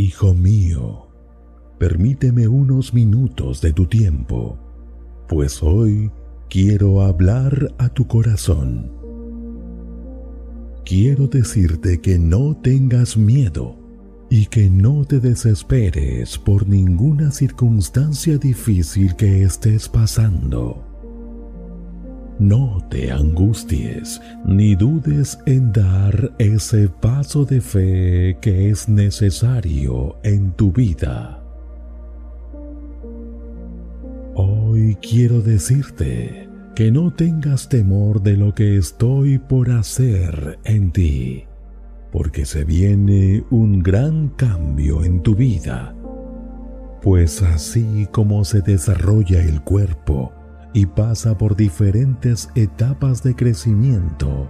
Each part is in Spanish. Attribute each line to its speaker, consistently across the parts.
Speaker 1: Hijo mío, permíteme unos minutos de tu tiempo, pues hoy quiero hablar a tu corazón. Quiero decirte que no tengas miedo y que no te desesperes por ninguna circunstancia difícil que estés pasando. No te angusties ni dudes en dar ese paso de fe que es necesario en tu vida. Hoy quiero decirte que no tengas temor de lo que estoy por hacer en ti, porque se viene un gran cambio en tu vida. Pues así como se desarrolla el cuerpo, y pasa por diferentes etapas de crecimiento,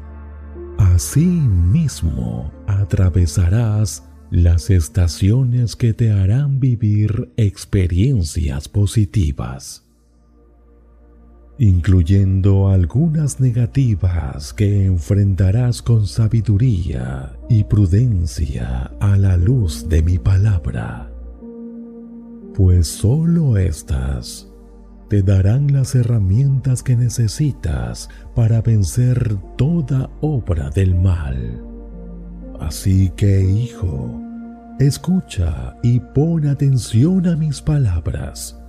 Speaker 1: así mismo atravesarás las estaciones que te harán vivir experiencias positivas, incluyendo algunas negativas que enfrentarás con sabiduría y prudencia a la luz de mi palabra, pues solo estas te darán las herramientas que necesitas para vencer toda obra del mal. Así que, hijo, escucha y pon atención a mis palabras.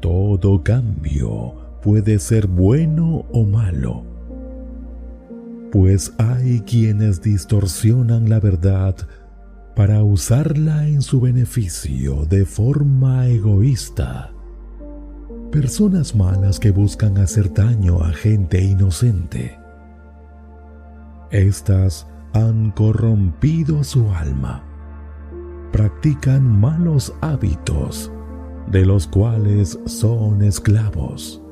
Speaker 1: Todo cambio puede ser bueno o malo, pues hay quienes distorsionan la verdad para usarla en su beneficio de forma egoísta personas malas que buscan hacer daño a gente inocente. Estas han corrompido su alma, practican malos hábitos de los cuales son esclavos.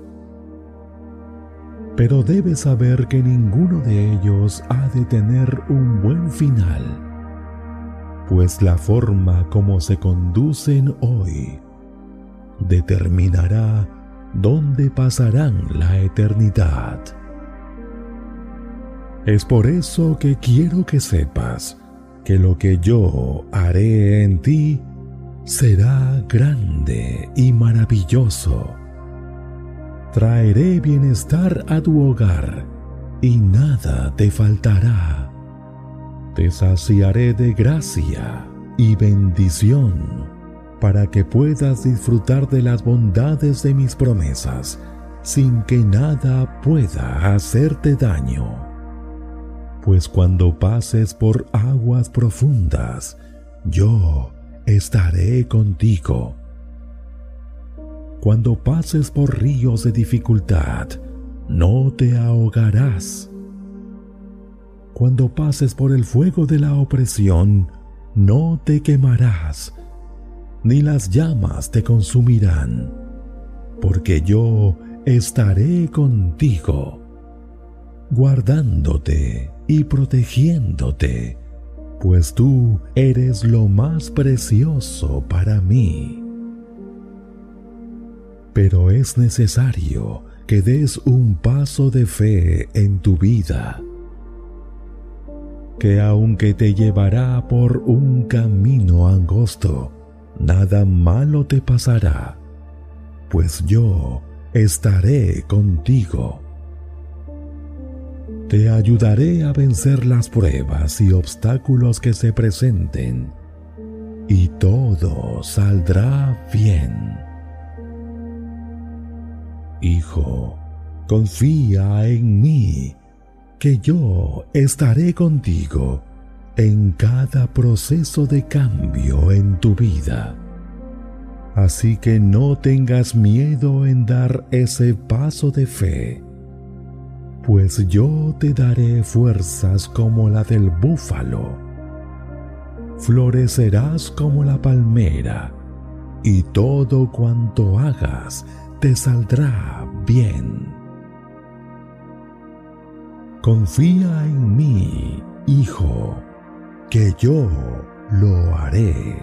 Speaker 1: Pero debes saber que ninguno de ellos ha de tener un buen final, pues la forma como se conducen hoy determinará dónde pasarán la eternidad. Es por eso que quiero que sepas que lo que yo haré en ti será grande y maravilloso. Traeré bienestar a tu hogar y nada te faltará. Te saciaré de gracia y bendición para que puedas disfrutar de las bondades de mis promesas sin que nada pueda hacerte daño. Pues cuando pases por aguas profundas, yo estaré contigo. Cuando pases por ríos de dificultad, no te ahogarás. Cuando pases por el fuego de la opresión, no te quemarás ni las llamas te consumirán, porque yo estaré contigo, guardándote y protegiéndote, pues tú eres lo más precioso para mí. Pero es necesario que des un paso de fe en tu vida, que aunque te llevará por un camino angosto, nada malo te pasará, pues yo estaré contigo. Te ayudaré a vencer las pruebas y obstáculos que se presenten, y todo saldrá bien. Hijo, confía en mí, que yo estaré contigo en cada proceso de cambio en tu vida. Así que no tengas miedo en dar ese paso de fe, pues yo te daré fuerzas como la del búfalo. florecerás como la palmera, y todo cuanto hagas te saldrá bien. Confía en mí, hijo, que yo lo haré.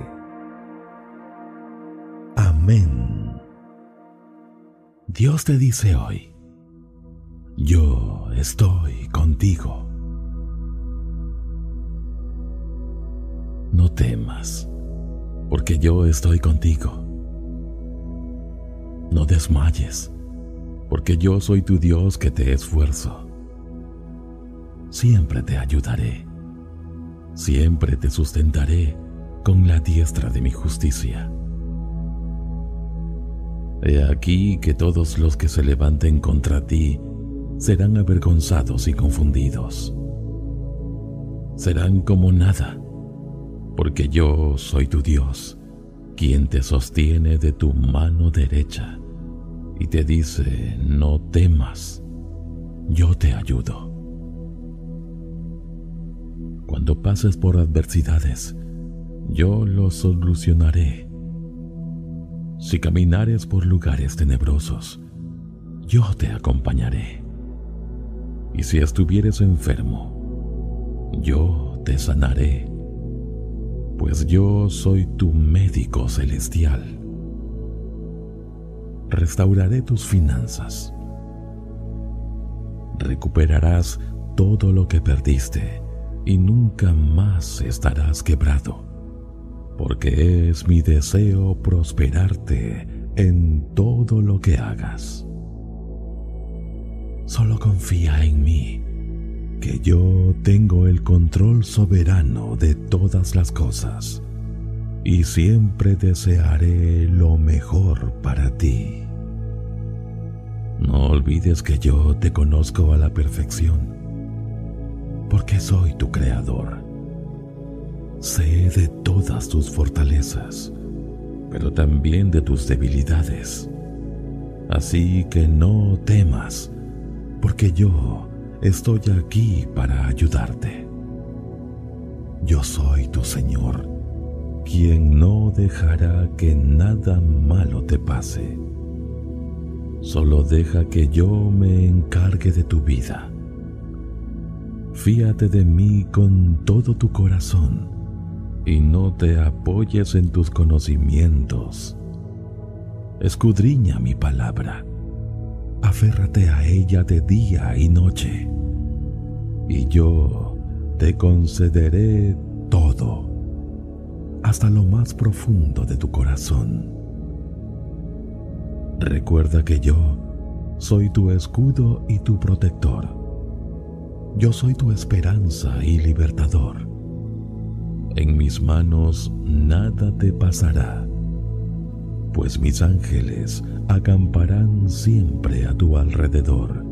Speaker 1: Amén. Dios te dice hoy, yo estoy contigo. No temas, porque yo estoy contigo. No desmayes, porque yo soy tu Dios que te esfuerzo. Siempre te ayudaré, siempre te sustentaré con la diestra de mi justicia. He aquí que todos los que se levanten contra ti serán avergonzados y confundidos. Serán como nada porque yo soy tu Dios, quien te sostiene de tu mano derecha y te dice, no temas, yo te ayudo. Cuando pases por adversidades, yo lo solucionaré. Si caminares por lugares tenebrosos, yo te acompañaré. Y si estuvieres enfermo, yo te sanaré pues yo soy tu médico celestial. Restauraré tus finanzas. Recuperarás todo lo que perdiste y nunca más estarás quebrado, porque es mi deseo prosperarte en todo lo que hagas. Solo confía en mí que yo tengo el control soberano de todas las cosas y siempre desearé lo mejor para ti. No olvides que yo te conozco a la perfección, porque soy tu creador. Sé de todas tus fortalezas, pero también de tus debilidades. Así que no temas, porque yo estoy aquí para ayudarte. Yo soy tu Señor, quien no dejará que nada malo te pase. Solo deja que yo me encargue de tu vida. Fíate de mí con todo tu corazón y no te apoyes en tus conocimientos. Escudriña mi palabra aférrate a ella de día y noche, y yo te concederé todo, hasta lo más profundo de tu corazón. Recuerda que yo soy tu escudo y tu protector. Yo soy tu esperanza y libertador. En mis manos nada te pasará pues mis ángeles acamparán siempre a tu alrededor,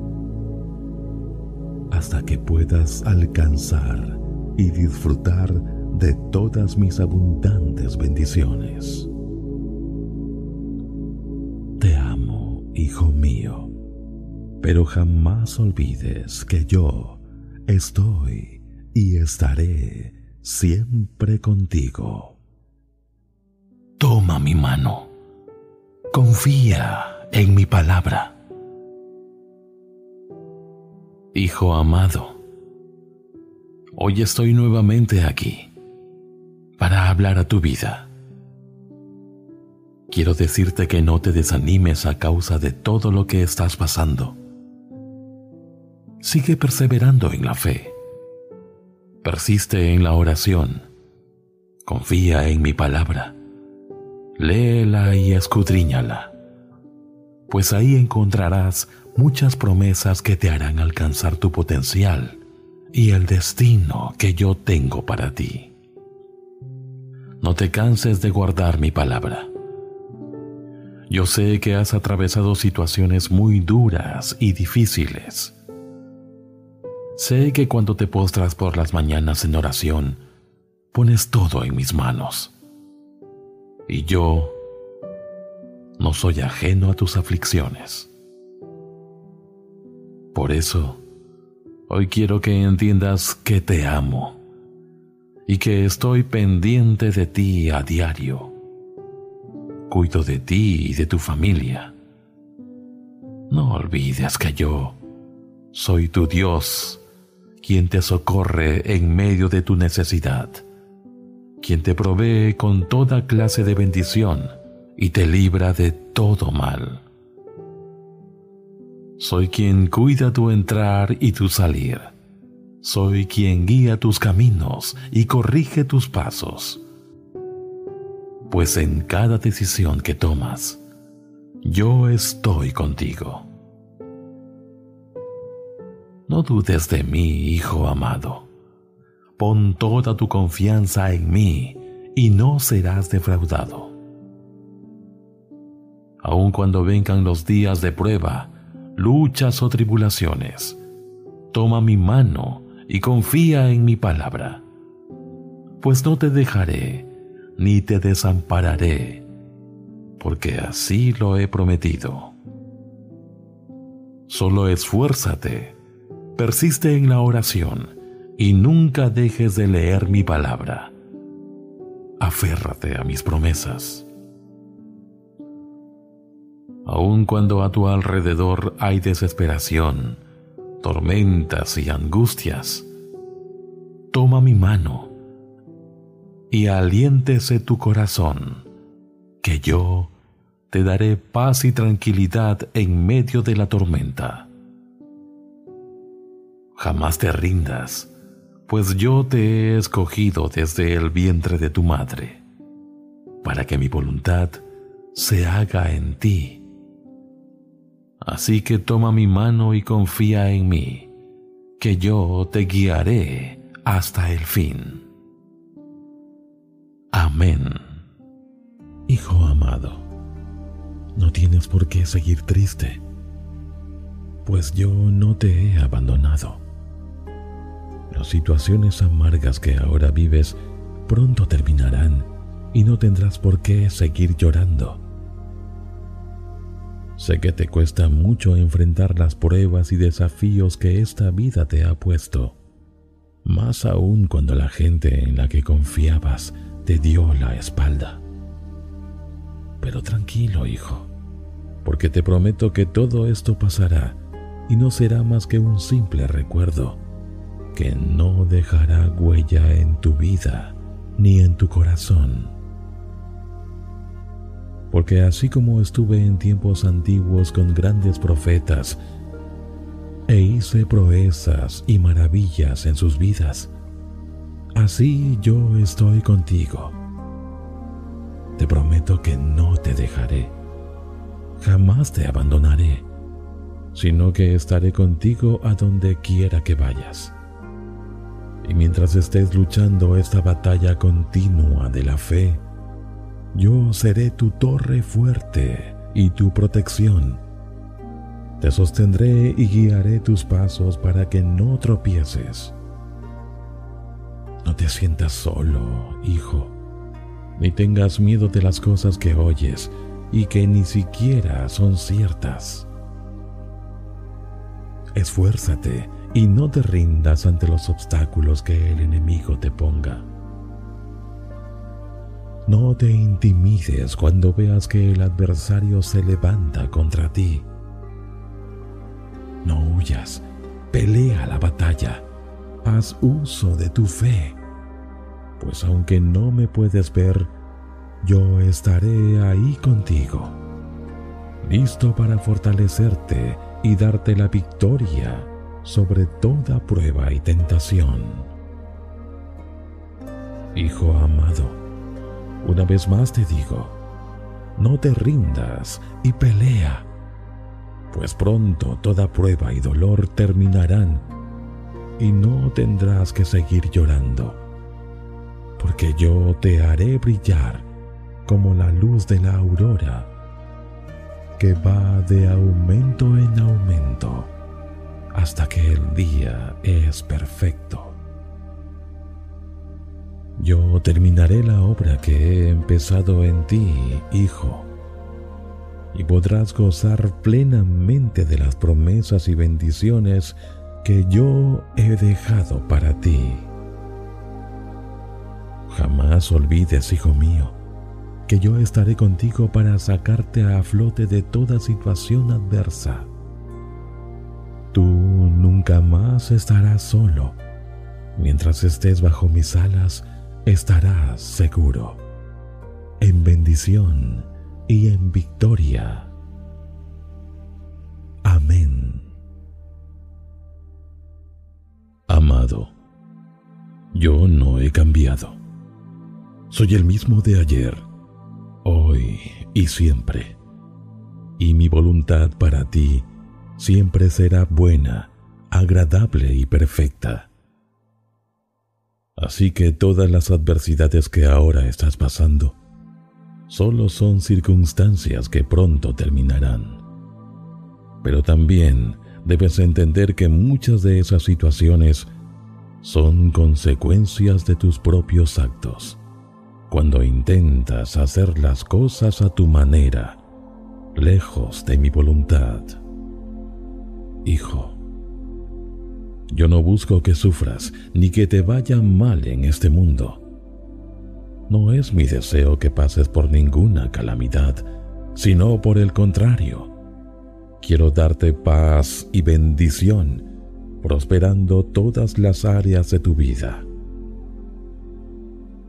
Speaker 1: hasta que puedas alcanzar y disfrutar de todas mis abundantes bendiciones. Te amo, hijo mío, pero jamás olvides que yo estoy y estaré siempre contigo. Toma mi mano Confía en mi palabra. Hijo amado, hoy estoy nuevamente aquí para hablar a tu vida. Quiero decirte que no te desanimes a causa de todo lo que estás pasando. Sigue perseverando en la fe. Persiste en la oración. Confía en mi palabra léela y escudriñala, pues ahí encontrarás muchas promesas que te harán alcanzar tu potencial y el destino que yo tengo para ti. No te canses de guardar mi palabra. Yo sé que has atravesado situaciones muy duras y difíciles. Sé que cuando te postras por las mañanas en oración, pones todo en mis manos y yo no soy ajeno a tus aflicciones. Por eso, hoy quiero que entiendas que te amo y que estoy pendiente de ti a diario. Cuido de ti y de tu familia. No olvides que yo soy tu Dios, quien te socorre en medio de tu necesidad, quien te provee con toda clase de bendición y te libra de todo mal. Soy quien cuida tu entrar y tu salir soy quien guía tus caminos y corrige tus pasos. Pues en cada decisión que tomas, yo estoy contigo. No dudes de mí, Hijo amado. Pon toda tu confianza en mí y no serás defraudado. Aun cuando vengan los días de prueba, luchas o tribulaciones, toma mi mano y confía en mi palabra, pues no te dejaré ni te desampararé, porque así lo he prometido. Solo esfuérzate, persiste en la oración y nunca dejes de leer mi palabra. Aférrate a mis promesas. Aun cuando a tu alrededor hay desesperación, tormentas y angustias, toma mi mano y aliéntese tu corazón, que yo te daré paz y tranquilidad en medio de la tormenta. Jamás te rindas, pues yo te he escogido desde el vientre de tu madre, para que mi voluntad se haga en ti Así que toma mi mano y confía en mí, que yo te guiaré hasta el fin. Amén. Hijo amado, no tienes por qué seguir triste, pues yo no te he abandonado. Las situaciones amargas que ahora vives pronto terminarán y no tendrás por qué seguir llorando Sé que te cuesta mucho enfrentar las pruebas y desafíos que esta vida te ha puesto, más aún cuando la gente en la que confiabas te dio la espalda. Pero tranquilo, hijo, porque te prometo que todo esto pasará y no será más que un simple recuerdo que no dejará huella en tu vida ni en tu corazón porque así como estuve en tiempos antiguos con grandes profetas, e hice proezas y maravillas en sus vidas, así yo estoy contigo. Te prometo que no te dejaré, jamás te abandonaré, sino que estaré contigo a donde quiera que vayas. Y mientras estés luchando esta batalla continua de la fe, yo seré tu torre fuerte y tu protección. Te sostendré y guiaré tus pasos para que no tropieces. No te sientas solo, hijo, ni tengas miedo de las cosas que oyes y que ni siquiera son ciertas. Esfuérzate y no te rindas ante los obstáculos que el enemigo te ponga. No te intimides cuando veas que el adversario se levanta contra ti. No huyas, pelea la batalla, haz uso de tu fe, pues aunque no me puedes ver, yo estaré ahí contigo, listo para fortalecerte y darte la victoria sobre toda prueba y tentación. Hijo amado, una vez más te digo, no te rindas y pelea, pues pronto toda prueba y dolor terminarán y no tendrás que seguir llorando, porque yo te haré brillar como la luz de la aurora, que va de aumento en aumento hasta que el día es perfecto. Yo terminaré la obra que he empezado en ti, hijo, y podrás gozar plenamente de las promesas y bendiciones que yo he dejado para ti. Jamás olvides, hijo mío, que yo estaré contigo para sacarte a flote de toda situación adversa. Tú nunca más estarás solo. Mientras estés bajo mis alas, estarás seguro, en bendición y en victoria. Amén. Amado, yo no he cambiado. Soy el mismo de ayer, hoy y siempre. Y mi voluntad para ti siempre será buena, agradable y perfecta. Así que todas las adversidades que ahora estás pasando solo son circunstancias que pronto terminarán. Pero también debes entender que muchas de esas situaciones son consecuencias de tus propios actos. Cuando intentas hacer las cosas a tu manera, lejos de mi voluntad. Hijo, yo no busco que sufras ni que te vaya mal en este mundo. No es mi deseo que pases por ninguna calamidad, sino por el contrario. Quiero darte paz y bendición, prosperando todas las áreas de tu vida.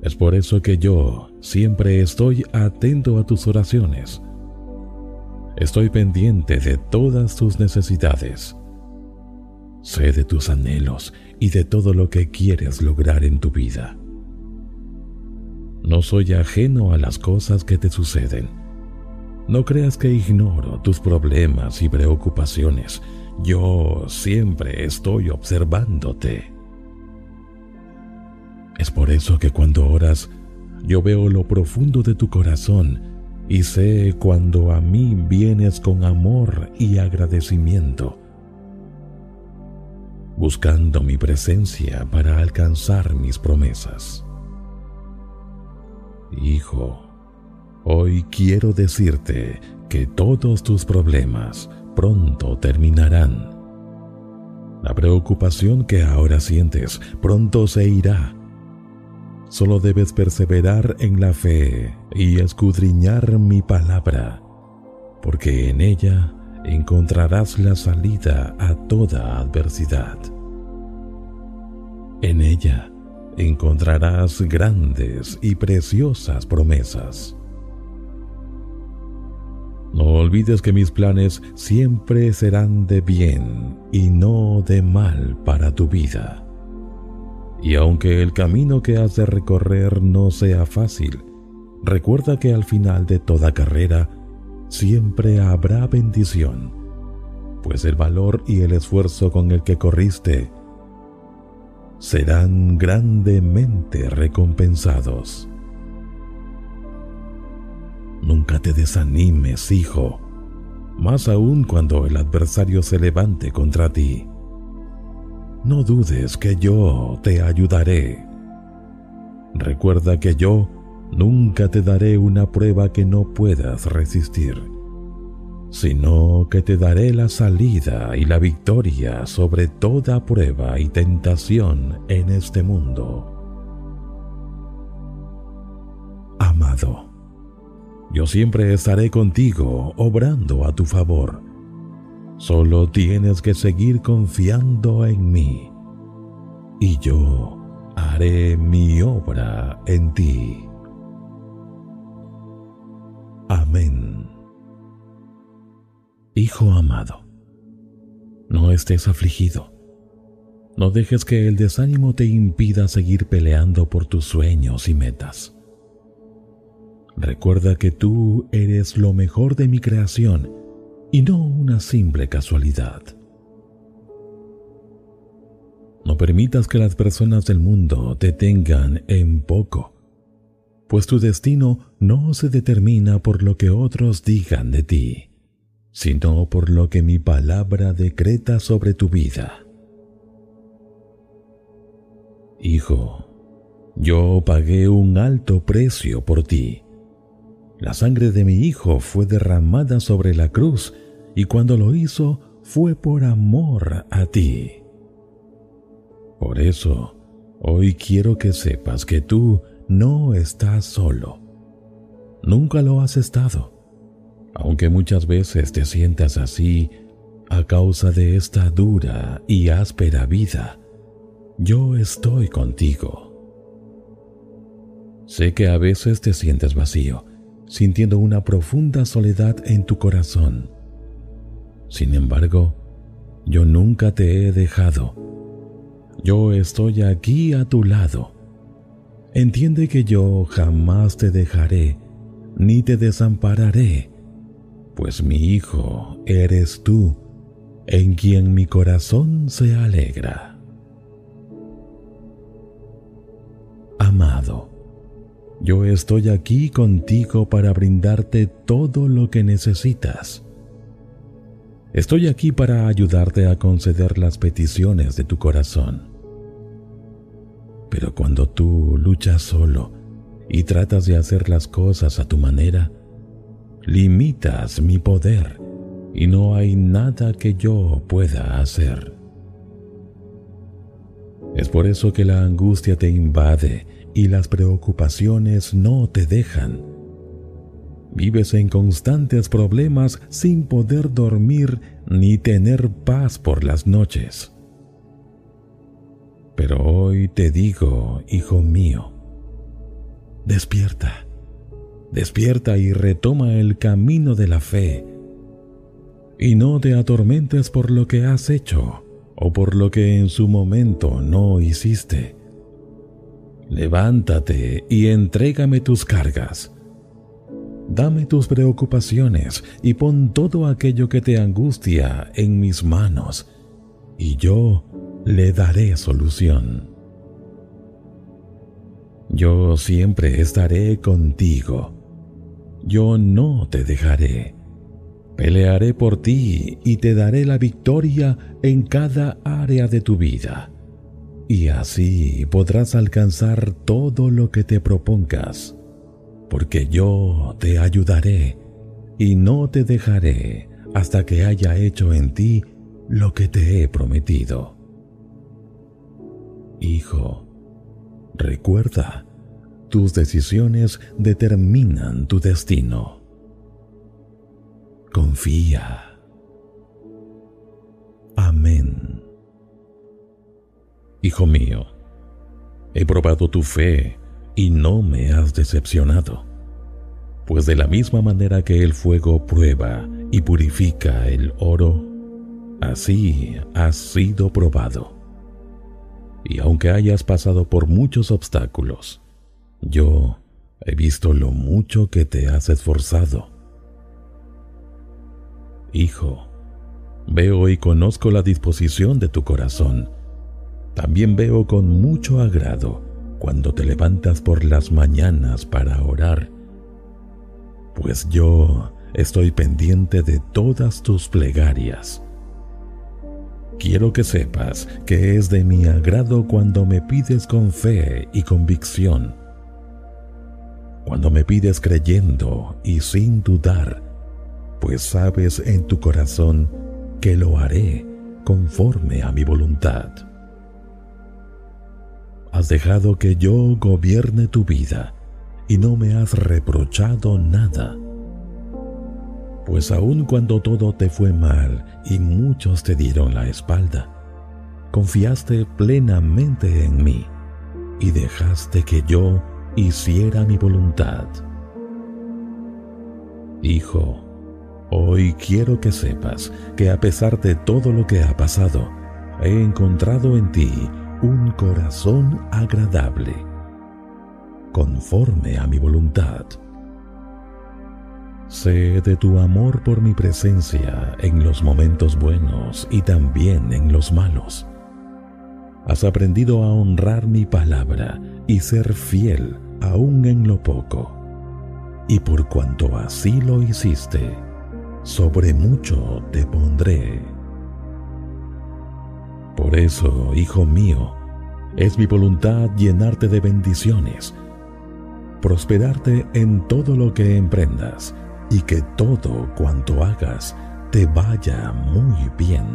Speaker 1: Es por eso que yo siempre estoy atento a tus oraciones. Estoy pendiente de todas tus necesidades Sé de tus anhelos y de todo lo que quieres lograr en tu vida. No soy ajeno a las cosas que te suceden. No creas que ignoro tus problemas y preocupaciones. Yo siempre estoy observándote. Es por eso que cuando oras, yo veo lo profundo de tu corazón y sé cuando a mí vienes con amor y agradecimiento buscando mi presencia para alcanzar mis promesas. Hijo, hoy quiero decirte que todos tus problemas pronto terminarán. La preocupación que ahora sientes pronto se irá. Solo debes perseverar en la fe y escudriñar mi palabra, porque en ella encontrarás la salida a toda adversidad. En ella encontrarás grandes y preciosas promesas. No olvides que mis planes siempre serán de bien y no de mal para tu vida. Y aunque el camino que has de recorrer no sea fácil, recuerda que al final de toda carrera siempre habrá bendición, pues el valor y el esfuerzo con el que corriste serán grandemente recompensados. Nunca te desanimes, hijo, más aún cuando el adversario se levante contra ti. No dudes que yo te ayudaré. Recuerda que yo nunca te daré una prueba que no puedas resistir, sino que te daré la salida y la victoria sobre toda prueba y tentación en este mundo. Amado, yo siempre estaré contigo obrando a tu favor. Solo tienes que seguir confiando en mí y yo haré mi obra en ti. Amén. Hijo amado, no estés afligido. No dejes que el desánimo te impida seguir peleando por tus sueños y metas. Recuerda que tú eres lo mejor de mi creación y no una simple casualidad. No permitas que las personas del mundo te tengan en poco pues tu destino no se determina por lo que otros digan de ti, sino por lo que mi palabra decreta sobre tu vida. Hijo, yo pagué un alto precio por ti. La sangre de mi hijo fue derramada sobre la cruz y cuando lo hizo fue por amor a ti. Por eso, hoy quiero que sepas que tú no estás solo. Nunca lo has estado, aunque muchas veces te sientas así a causa de esta dura y áspera vida. Yo estoy contigo. Sé que a veces te sientes vacío, sintiendo una profunda soledad en tu corazón. Sin embargo, yo nunca te he dejado. Yo estoy aquí a tu lado. Entiende que yo jamás te dejaré, ni te desampararé, pues mi hijo eres tú, en quien mi corazón se alegra. Amado, yo estoy aquí contigo para brindarte todo lo que necesitas Estoy aquí para ayudarte a conceder las peticiones de tu corazón. Pero cuando tú luchas solo y tratas de hacer las cosas a tu manera, limitas mi poder y no hay nada que yo pueda hacer. Es por eso que la angustia te invade y las preocupaciones no te dejan Vives en constantes problemas sin poder dormir ni tener paz por las noches. Pero hoy te digo, hijo mío, despierta, despierta y retoma el camino de la fe, y no te atormentes por lo que has hecho o por lo que en su momento no hiciste. Levántate y entrégame tus cargas Dame tus preocupaciones y pon todo aquello que te angustia en mis manos, y yo le daré solución. Yo siempre estaré contigo. Yo no te dejaré. Pelearé por ti y te daré la victoria en cada área de tu vida. Y así podrás alcanzar todo lo que te propongas porque yo te ayudaré y no te dejaré hasta que haya hecho en ti lo que te he prometido. Hijo, recuerda, tus decisiones determinan tu destino. Confía. Amén. Hijo mío, he probado tu fe y no me has decepcionado. Pues de la misma manera que el fuego prueba y purifica el oro, así has sido probado. Y aunque hayas pasado por muchos obstáculos, yo he visto lo mucho que te has esforzado. Hijo, veo y conozco la disposición de tu corazón. También veo con mucho agrado cuando te levantas por las mañanas para orar, pues yo estoy pendiente de todas tus plegarias. Quiero que sepas que es de mi agrado cuando me pides con fe y convicción, cuando me pides creyendo y sin dudar, pues sabes en tu corazón que lo haré conforme a mi voluntad. Has dejado que yo gobierne tu vida y no me has reprochado nada. Pues aun cuando todo te fue mal y muchos te dieron la espalda, confiaste plenamente en mí y dejaste que yo hiciera mi voluntad. Hijo, hoy quiero que sepas que a pesar de todo lo que ha pasado, he encontrado en ti un corazón agradable, conforme a mi voluntad. Sé de tu amor por mi presencia en los momentos buenos y también en los malos. Has aprendido a honrar mi palabra y ser fiel aún en lo poco. Y por cuanto así lo hiciste, sobre mucho te pondré. Por eso, hijo mío, es mi voluntad llenarte de bendiciones, prosperarte en todo lo que emprendas y que todo cuanto hagas te vaya muy bien.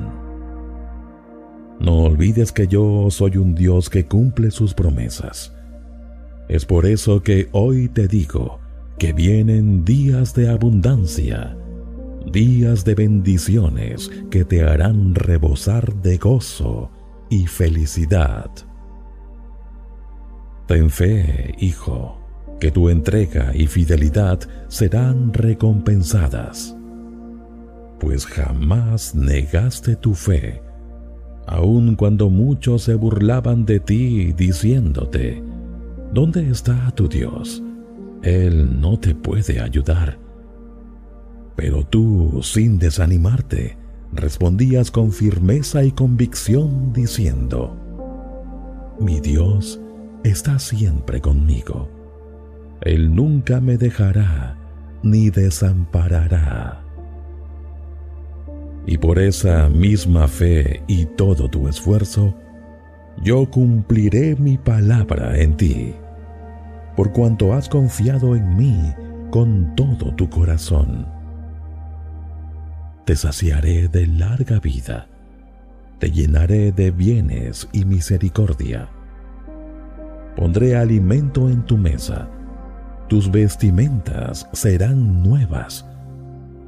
Speaker 1: No olvides que yo soy un Dios que cumple sus promesas. Es por eso que hoy te digo que vienen días de abundancia, días de bendiciones que te harán rebosar de gozo y felicidad. Ten fe, hijo, que tu entrega y fidelidad serán recompensadas, pues jamás negaste tu fe, aun cuando muchos se burlaban de ti diciéndote, ¿dónde está tu Dios? Él no te puede ayudar. Pero tú, sin desanimarte, respondías con firmeza y convicción diciendo, Mi Dios está siempre conmigo. Él nunca me dejará ni desamparará. Y por esa misma fe y todo tu esfuerzo, yo cumpliré mi palabra en ti por cuanto has confiado en mí con todo tu corazón. Te saciaré de larga vida, te llenaré de bienes y misericordia. Pondré alimento en tu mesa, tus vestimentas serán nuevas,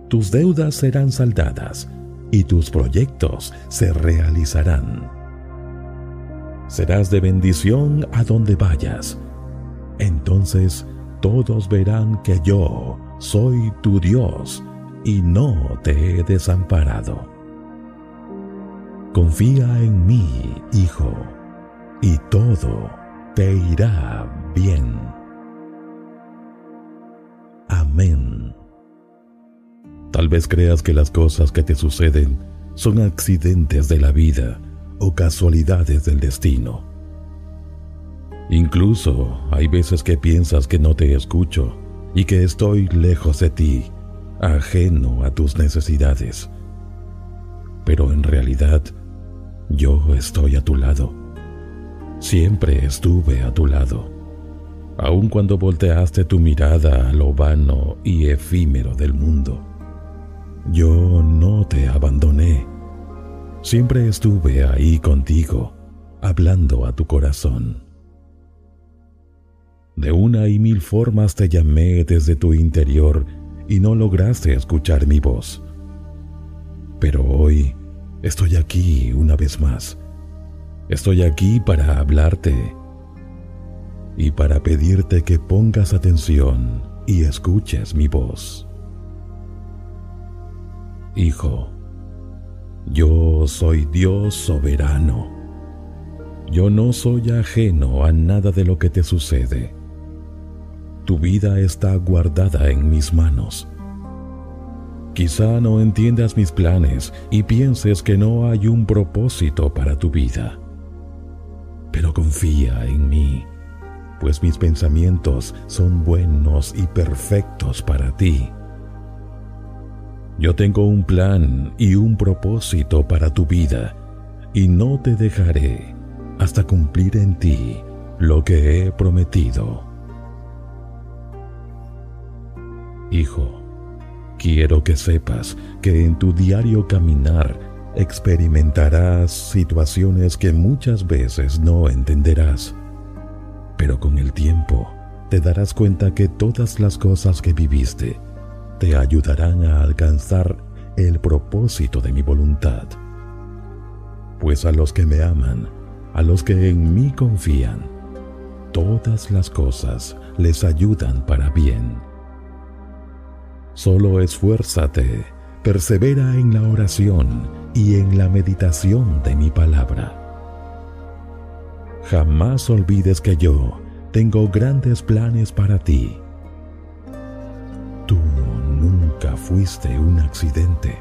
Speaker 1: tus deudas serán saldadas y tus proyectos se realizarán. Serás de bendición a donde vayas entonces todos verán que yo soy tu Dios y no te he desamparado. Confía en mí, hijo, y todo te irá bien. Amén. Tal vez creas que las cosas que te suceden son accidentes de la vida o casualidades del destino. Incluso hay veces que piensas que no te escucho y que estoy lejos de ti, ajeno a tus necesidades. Pero en realidad, yo estoy a tu lado. Siempre estuve a tu lado, aun cuando volteaste tu mirada a lo vano y efímero del mundo. Yo no te abandoné. Siempre estuve ahí contigo, hablando a tu corazón. De una y mil formas te llamé desde tu interior y no lograste escuchar mi voz. Pero hoy estoy aquí una vez más. Estoy aquí para hablarte y para pedirte que pongas atención y escuches mi voz. Hijo, yo soy Dios soberano. Yo no soy ajeno a nada de lo que te sucede tu vida está guardada en mis manos. Quizá no entiendas mis planes y pienses que no hay un propósito para tu vida. Pero confía en mí, pues mis pensamientos son buenos y perfectos para ti. Yo tengo un plan y un propósito para tu vida, y no te dejaré hasta cumplir en ti lo que he prometido. Hijo, quiero que sepas que en tu diario caminar experimentarás situaciones que muchas veces no entenderás, pero con el tiempo te darás cuenta que todas las cosas que viviste te ayudarán a alcanzar el propósito de mi voluntad. Pues a los que me aman, a los que en mí confían, todas las cosas les ayudan para bien Solo esfuérzate, persevera en la oración y en la meditación de mi palabra. Jamás olvides que yo tengo grandes planes para ti. Tú nunca fuiste un accidente.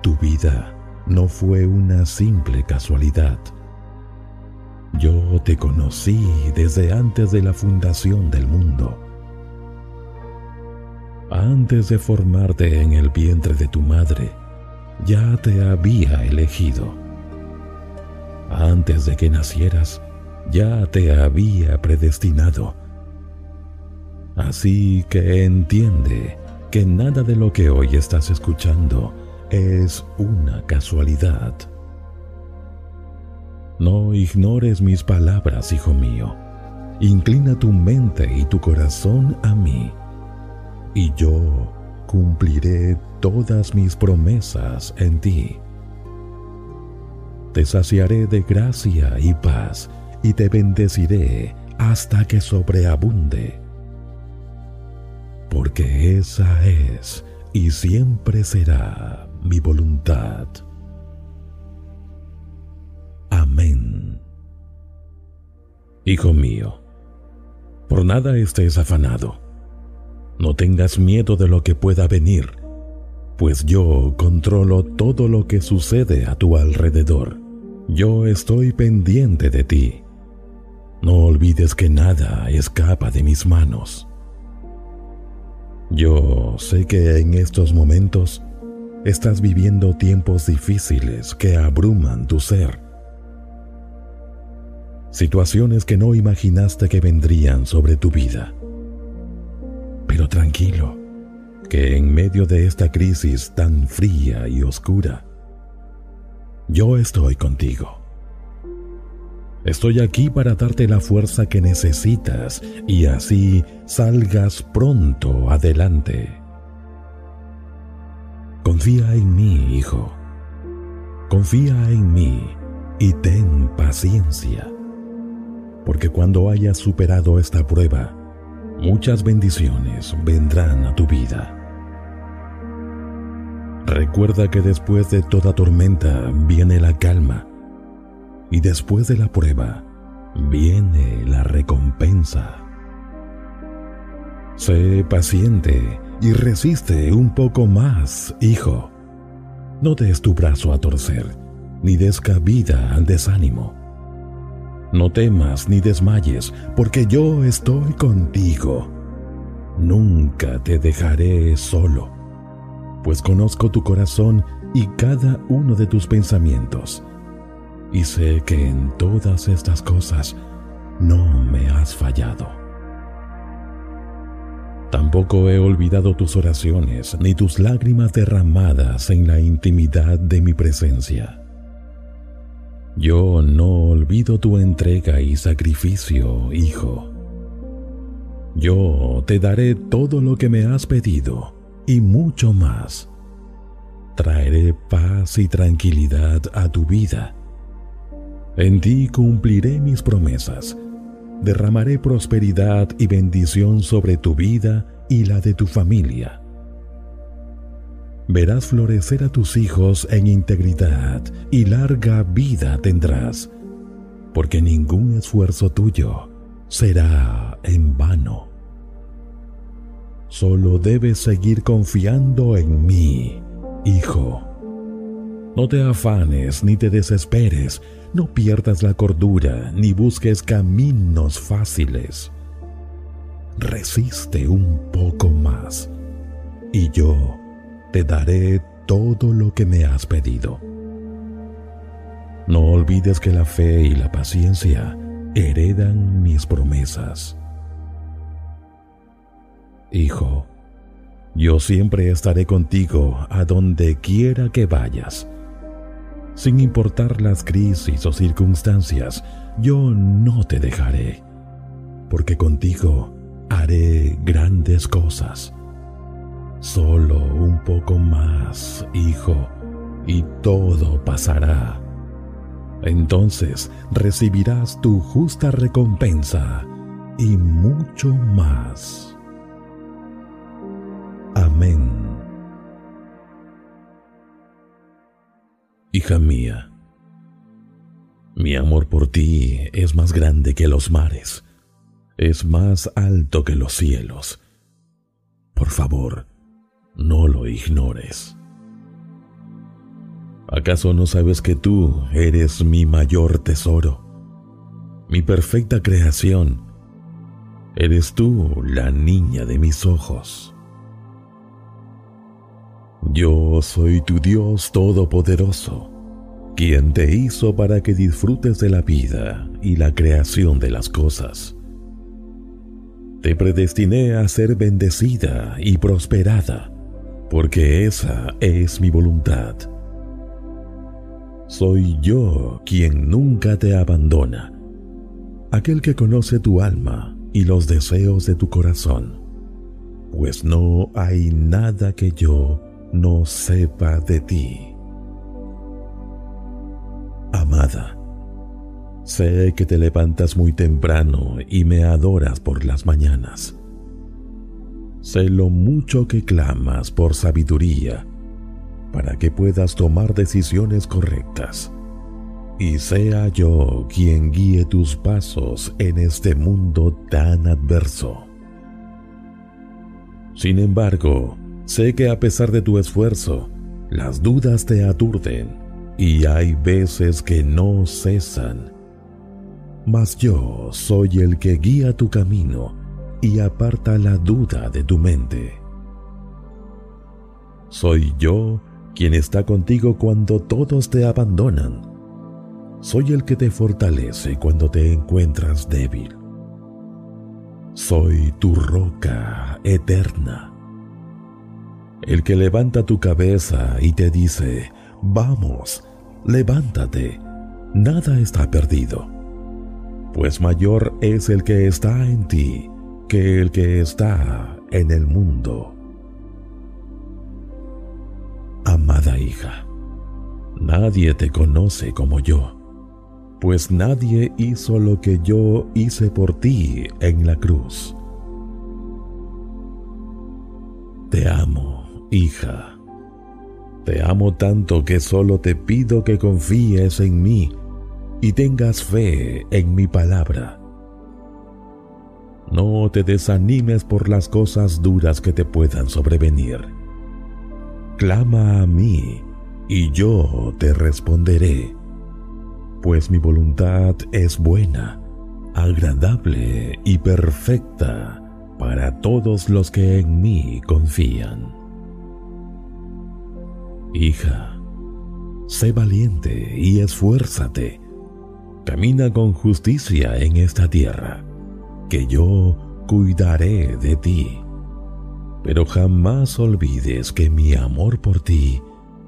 Speaker 1: Tu vida no fue una simple casualidad. Yo te conocí desde antes de la fundación del mundo antes de formarte en el vientre de tu madre, ya te había elegido. Antes de que nacieras, ya te había predestinado. Así que entiende que nada de lo que hoy estás escuchando es una casualidad. No ignores mis palabras, hijo mío, inclina tu mente y tu corazón a mí, y yo cumpliré todas mis promesas en ti. Te saciaré de gracia y paz, y te bendeciré hasta que sobreabunde. Porque esa es y siempre será mi voluntad. Amén. Hijo mío, por nada estés afanado. No tengas miedo de lo que pueda venir, pues yo controlo todo lo que sucede a tu alrededor. Yo estoy pendiente de ti. No olvides que nada escapa de mis manos. Yo sé que en estos momentos estás viviendo tiempos difíciles que abruman tu ser. Situaciones que no imaginaste que vendrían sobre tu vida. Pero tranquilo, que en medio de esta crisis tan fría y oscura, yo estoy contigo. Estoy aquí para darte la fuerza que necesitas y así salgas pronto adelante. Confía en mí, hijo. Confía en mí y ten paciencia. Porque cuando hayas superado esta prueba, muchas bendiciones vendrán a tu vida. Recuerda que después de toda tormenta viene la calma y después de la prueba viene la recompensa. Sé paciente y resiste un poco más, hijo. No des tu brazo a torcer, ni des cabida al desánimo. No temas ni desmayes, porque yo estoy contigo. Nunca te dejaré solo, pues conozco tu corazón y cada uno de tus pensamientos y sé que en todas estas cosas no me has fallado. Tampoco he olvidado tus oraciones ni tus lágrimas derramadas en la intimidad de mi presencia. Yo no olvido tu entrega y sacrificio, hijo. Yo te daré todo lo que me has pedido y mucho más. Traeré paz y tranquilidad a tu vida en ti cumpliré mis promesas. Derramaré prosperidad y bendición sobre tu vida y la de tu familia. Verás florecer a tus hijos en integridad y larga vida tendrás, porque ningún esfuerzo tuyo será en vano. Solo debes seguir confiando en mí, hijo. No te afanes ni te desesperes no pierdas la cordura ni busques caminos fáciles. Resiste un poco más y yo te daré todo lo que me has pedido. No olvides que la fe y la paciencia heredan mis promesas. Hijo, yo siempre estaré contigo a donde quiera que vayas sin importar las crisis o circunstancias, yo no te dejaré, porque contigo haré grandes cosas. Solo un poco más, hijo, y todo pasará. Entonces recibirás tu justa recompensa y mucho más. Amén. Hija mía, mi amor por ti es más grande que los mares, es más alto que los cielos. Por favor, no lo ignores. ¿Acaso no sabes que tú eres mi mayor tesoro, mi perfecta creación? Eres tú la niña de mis ojos. Yo soy tu Dios Todopoderoso, quien te hizo para que disfrutes de la vida y la creación de las cosas. Te predestiné a ser bendecida y prosperada, porque esa es mi voluntad. Soy yo quien nunca te abandona, aquel que conoce tu alma y los deseos de tu corazón, pues no hay nada que yo no sepa de ti. Amada, sé que te levantas muy temprano y me adoras por las mañanas. Sé lo mucho que clamas por sabiduría para que puedas tomar decisiones correctas y sea yo quien guíe tus pasos en este mundo tan adverso. Sin embargo, sé que a pesar de tu esfuerzo, las dudas te aturden y hay veces que no cesan. Mas yo soy el que guía tu camino y aparta la duda de tu mente. Soy yo quien está contigo cuando todos te abandonan soy el que te fortalece cuando te encuentras débil. Soy tu roca eterna. El que levanta tu cabeza y te dice, vamos, levántate, nada está perdido. Pues mayor es el que está en ti que el que está en el mundo. Amada hija, nadie te conoce como yo pues nadie hizo lo que yo hice por ti en la cruz. Te amo, hija. Te amo tanto que solo te pido que confíes en mí y tengas fe en mi palabra. No te desanimes por las cosas duras que te puedan sobrevenir. Clama a mí y yo te responderé pues mi voluntad es buena, agradable y perfecta para todos los que en mí confían. Hija, sé valiente y esfuérzate. Camina con justicia en esta tierra, que yo cuidaré de ti. Pero jamás olvides que mi amor por ti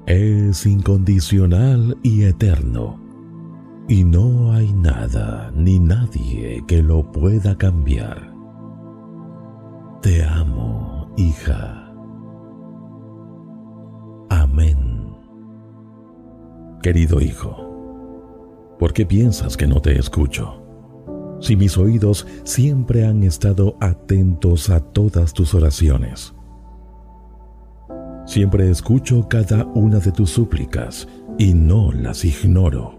Speaker 1: es incondicional y eterno y no hay nada ni nadie que lo pueda cambiar. Te amo, hija. Amén. Querido hijo, ¿por qué piensas que no te escucho? Si mis oídos siempre han estado atentos a todas tus oraciones. Siempre escucho cada una de tus súplicas y no las ignoro.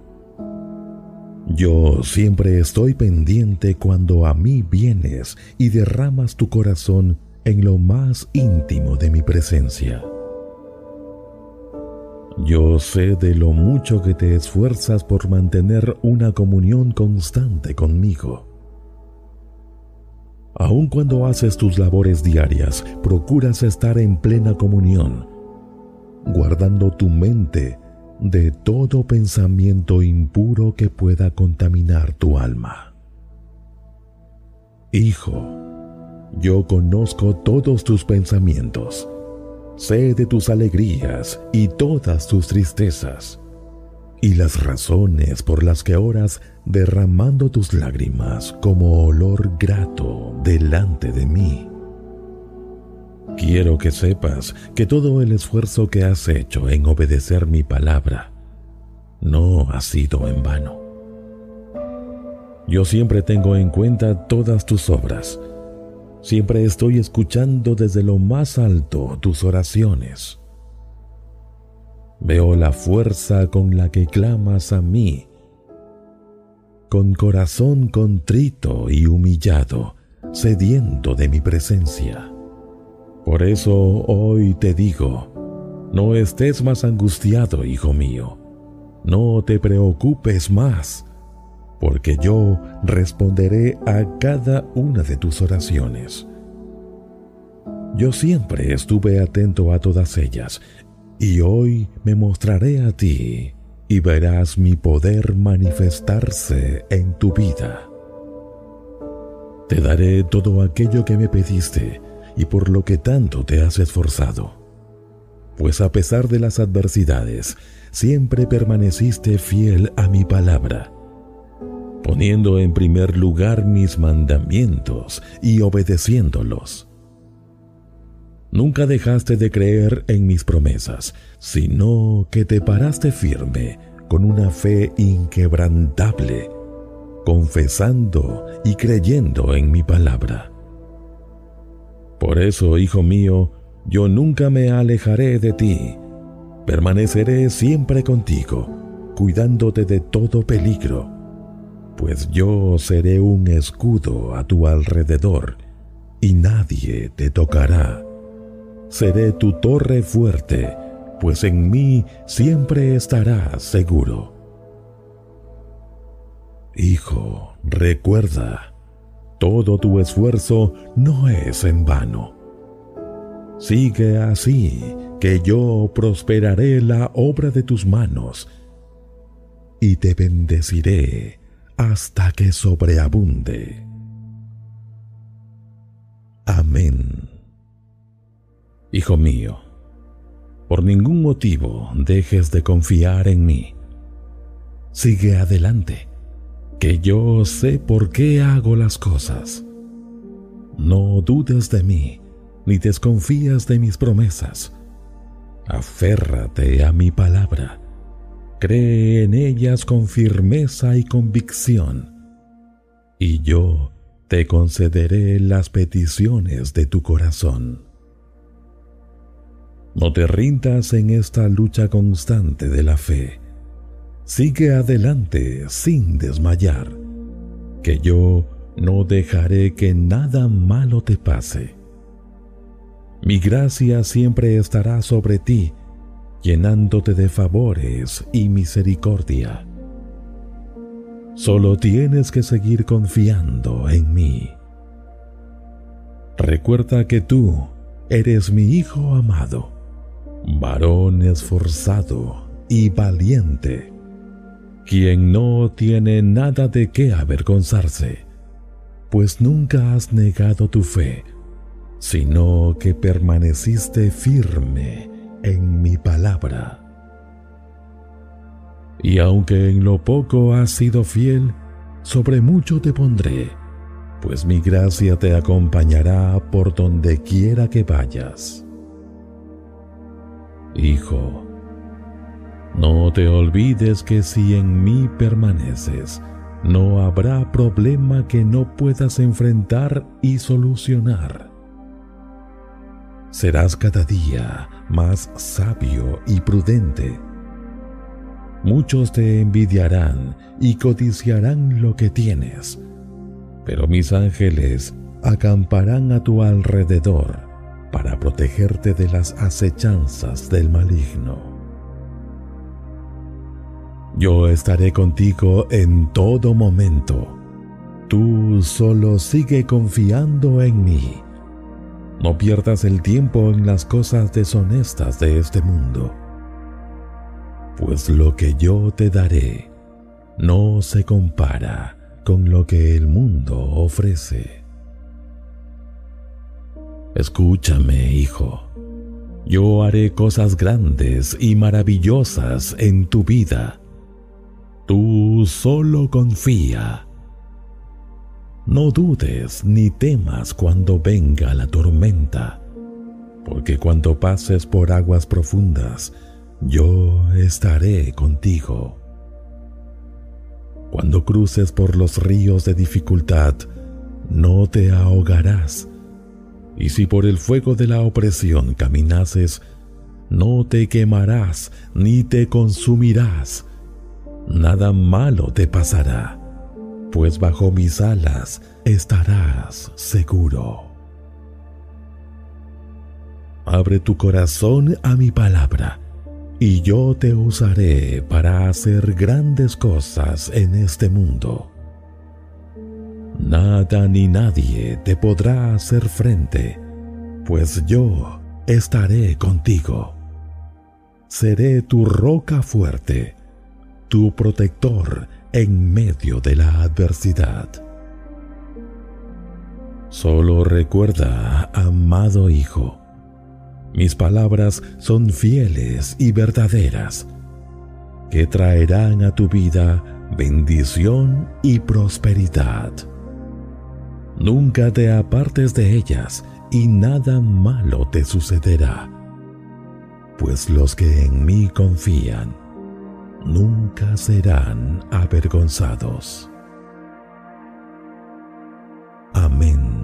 Speaker 1: Yo siempre estoy pendiente cuando a mí vienes y derramas tu corazón en lo más íntimo de mi presencia. Yo sé de lo mucho que te esfuerzas por mantener una comunión constante conmigo. Aun cuando haces tus labores diarias, procuras estar en plena comunión, guardando tu mente de todo pensamiento impuro que pueda contaminar tu alma. Hijo, yo conozco todos tus pensamientos, sé de tus alegrías y todas tus tristezas, y las razones por las que oras derramando tus lágrimas como olor grato delante de mí. Quiero que sepas que todo el esfuerzo que has hecho en obedecer mi palabra no ha sido en vano. Yo siempre tengo en cuenta todas tus obras. Siempre estoy escuchando desde lo más alto tus oraciones. Veo la fuerza con la que clamas a mí. Con corazón contrito y humillado, sediento de mi presencia. Por eso hoy te digo, no estés más angustiado, hijo mío. No te preocupes más, porque yo responderé a cada una de tus oraciones. Yo siempre estuve atento a todas ellas, y hoy me mostraré a ti y verás mi poder manifestarse en tu vida. Te daré todo aquello que me pediste y por lo que tanto te has esforzado. Pues a pesar de las adversidades, siempre permaneciste fiel a mi palabra. Poniendo en primer lugar mis mandamientos y obedeciéndolos. Nunca dejaste de creer en mis promesas, sino que te paraste firme con una fe inquebrantable, confesando y creyendo en mi palabra. Por eso, hijo mío, yo nunca me alejaré de ti, permaneceré siempre contigo, cuidándote de todo peligro, pues yo seré un escudo a tu alrededor y nadie te tocará seré tu torre fuerte, pues en mí siempre estarás seguro. Hijo, recuerda, todo tu esfuerzo no es en vano. Sigue así, que yo prosperaré la obra de tus manos y te bendeciré hasta que sobreabunde. Amén. Hijo mío, por ningún motivo dejes de confiar en mí. Sigue adelante, que yo sé por qué hago las cosas. No dudes de mí, ni desconfías de mis promesas. Aférrate a mi palabra. Cree en ellas con firmeza y convicción. Y yo te concederé las peticiones de tu corazón. No te rindas en esta lucha constante de la fe. Sigue adelante sin desmayar, que yo no dejaré que nada malo te pase. Mi gracia siempre estará sobre ti, llenándote de favores y misericordia. Solo tienes que seguir confiando en mí. Recuerda que tú eres mi Hijo amado varón esforzado y valiente, quien no tiene nada de qué avergonzarse, pues nunca has negado tu fe, sino que permaneciste firme en mi palabra. Y aunque en lo poco has sido fiel, sobre mucho te pondré, pues mi gracia te acompañará por donde quiera que vayas. Hijo, no te olvides que si en mí permaneces, no habrá problema que no puedas enfrentar y solucionar. Serás cada día más sabio y prudente. Muchos te envidiarán y codiciarán lo que tienes, pero mis ángeles acamparán a tu alrededor para protegerte de las acechanzas del maligno. Yo estaré contigo en todo momento. Tú solo sigue confiando en mí. No pierdas el tiempo en las cosas deshonestas de este mundo, pues lo que yo te daré no se compara con lo que el mundo ofrece. Escúchame, hijo. Yo haré cosas grandes y maravillosas en tu vida. Tú solo confía. No dudes ni temas cuando venga la tormenta, porque cuando pases por aguas profundas, yo estaré contigo. Cuando cruces por los ríos de dificultad, no te ahogarás y si por el fuego de la opresión caminases, no te quemarás ni te consumirás. Nada malo te pasará, pues bajo mis alas estarás seguro. Abre tu corazón a mi palabra, y yo te usaré para hacer grandes cosas en este mundo. Nada ni nadie te podrá hacer frente, pues yo estaré contigo. Seré tu roca fuerte, tu protector en medio de la adversidad. Solo recuerda, amado Hijo, mis palabras son fieles y verdaderas, que traerán a tu vida bendición y prosperidad. Nunca te apartes de ellas y nada malo te sucederá, pues los que en mí confían nunca serán avergonzados. Amén.